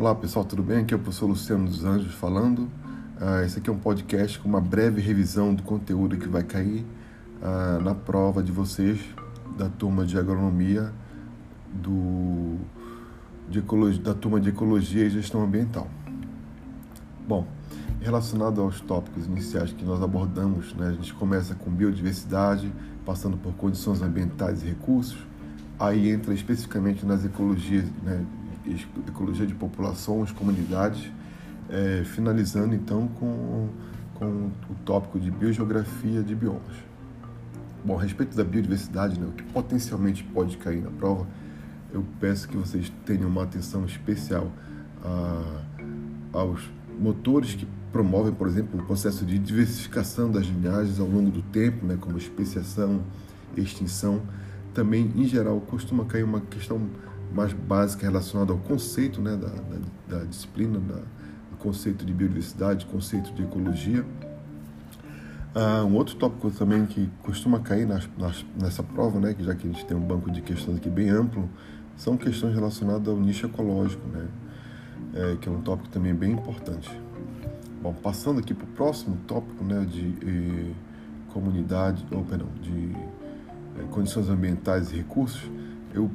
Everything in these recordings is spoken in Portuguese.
Olá pessoal, tudo bem? Aqui é o professor Luciano dos Anjos falando. Uh, esse aqui é um podcast com uma breve revisão do conteúdo que vai cair uh, na prova de vocês da turma de agronomia do, de ecologia, da turma de ecologia e gestão ambiental. Bom, relacionado aos tópicos iniciais que nós abordamos, né, a gente começa com biodiversidade, passando por condições ambientais e recursos, aí entra especificamente nas ecologias, né, ecologia de populações, comunidades, é, finalizando então com, com o tópico de biogeografia de biomas. Bom, a respeito da biodiversidade, né, o que potencialmente pode cair na prova, eu peço que vocês tenham uma atenção especial a, aos motores que promovem, por exemplo, o processo de diversificação das linhagens ao longo do tempo, né, como especiação, extinção. Também, em geral, costuma cair uma questão mais básica relacionada ao conceito né, da, da, da disciplina, da, do conceito de biodiversidade, conceito de ecologia. Ah, um outro tópico também que costuma cair nas, nas, nessa prova, né, que já que a gente tem um banco de questões aqui bem amplo, são questões relacionadas ao nicho ecológico, né, é, que é um tópico também bem importante. Bom, passando aqui para o próximo tópico né, de eh, comunidade, ou perdão, de eh, condições ambientais e recursos, eu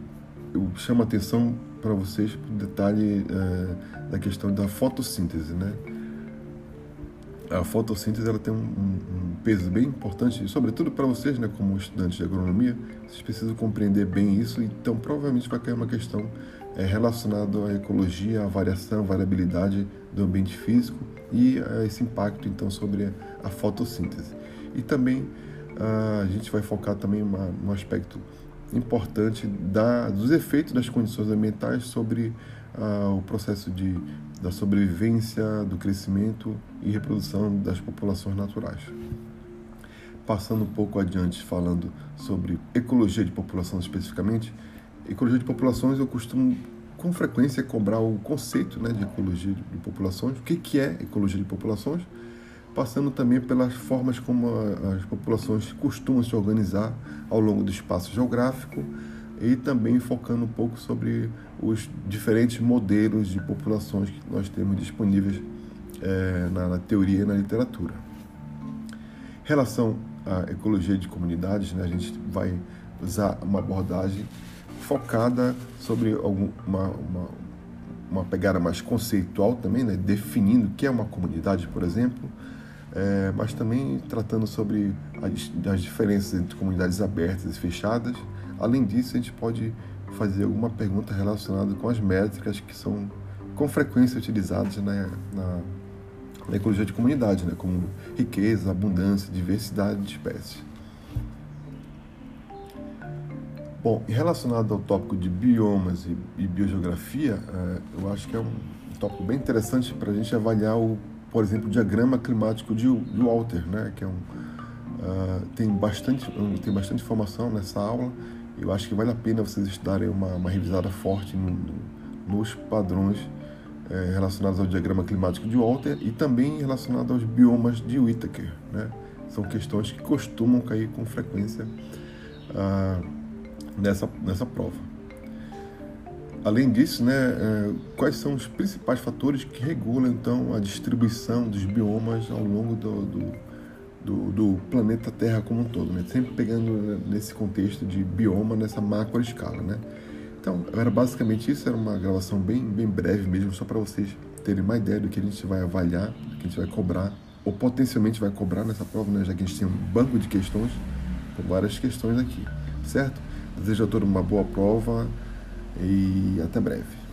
eu chamo a atenção para vocês para o detalhe é, da questão da fotossíntese, né? A fotossíntese ela tem um, um peso bem importante, sobretudo para vocês, né, como estudantes de agronomia, vocês precisam compreender bem isso, então provavelmente vai cair uma questão é, relacionada à ecologia, à variação, à variabilidade do ambiente físico e a esse impacto então sobre a fotossíntese. E também a gente vai focar também uma, um aspecto importante da, dos efeitos das condições ambientais sobre ah, o processo de, da sobrevivência, do crescimento e reprodução das populações naturais. Passando um pouco adiante, falando sobre ecologia de população especificamente, ecologia de populações eu costumo com frequência cobrar o conceito né, de ecologia de populações, o que, que é ecologia de populações, passando também pelas formas como as populações costumam se organizar ao longo do espaço geográfico e também focando um pouco sobre os diferentes modelos de populações que nós temos disponíveis é, na, na, teoria e na literatura. Em relação à ecologia de comunidades, né, a gente vai usar uma abordagem focada sobre alguma, uma, uma pegada mais conceitual também, né, definindo o que é uma comunidade, por exemplo, é, mas também tratando sobre as, as, diferenças entre comunidades abertas e fechadas. Além disso, a gente pode fazer alguma pergunta relacionada com as métricas que são com frequência utilizadas na, na, ecologia de comunidade, né, como riqueza, abundância, diversidade de espécies. Bom, relacionado ao tópico de biomas e, e biogeografia, é, eu acho que é um tópico bem interessante para a gente avaliar o por exemplo, o diagrama climático de, Walter, né, que é um, uh, tem, bastante, tem bastante informação nessa aula. Eu acho que vale a pena vocês estudarem uma, uma revisada forte no, no, nos padrões eh, relacionados ao diagrama climático de Walter e também relacionados aos biomas de Whittaker. Né? São questões que costumam cair com frequência uh, nessa, nessa prova. Além disso, né, é, quais são os principais fatores que regulam então a distribuição dos biomas ao longo do, do, do, do planeta Terra como um todo, né? sempre pegando nesse contexto de bioma nessa macro escala, né? Então, era basicamente isso, era uma gravação bem, bem breve mesmo, só para vocês terem uma ideia do que a gente vai avaliar, do que a gente vai cobrar, ou potencialmente vai cobrar nessa prova, né? já que a gente tem um banco de questões, com várias questões aqui, certo? Desejo a todos uma boa prova e até breve.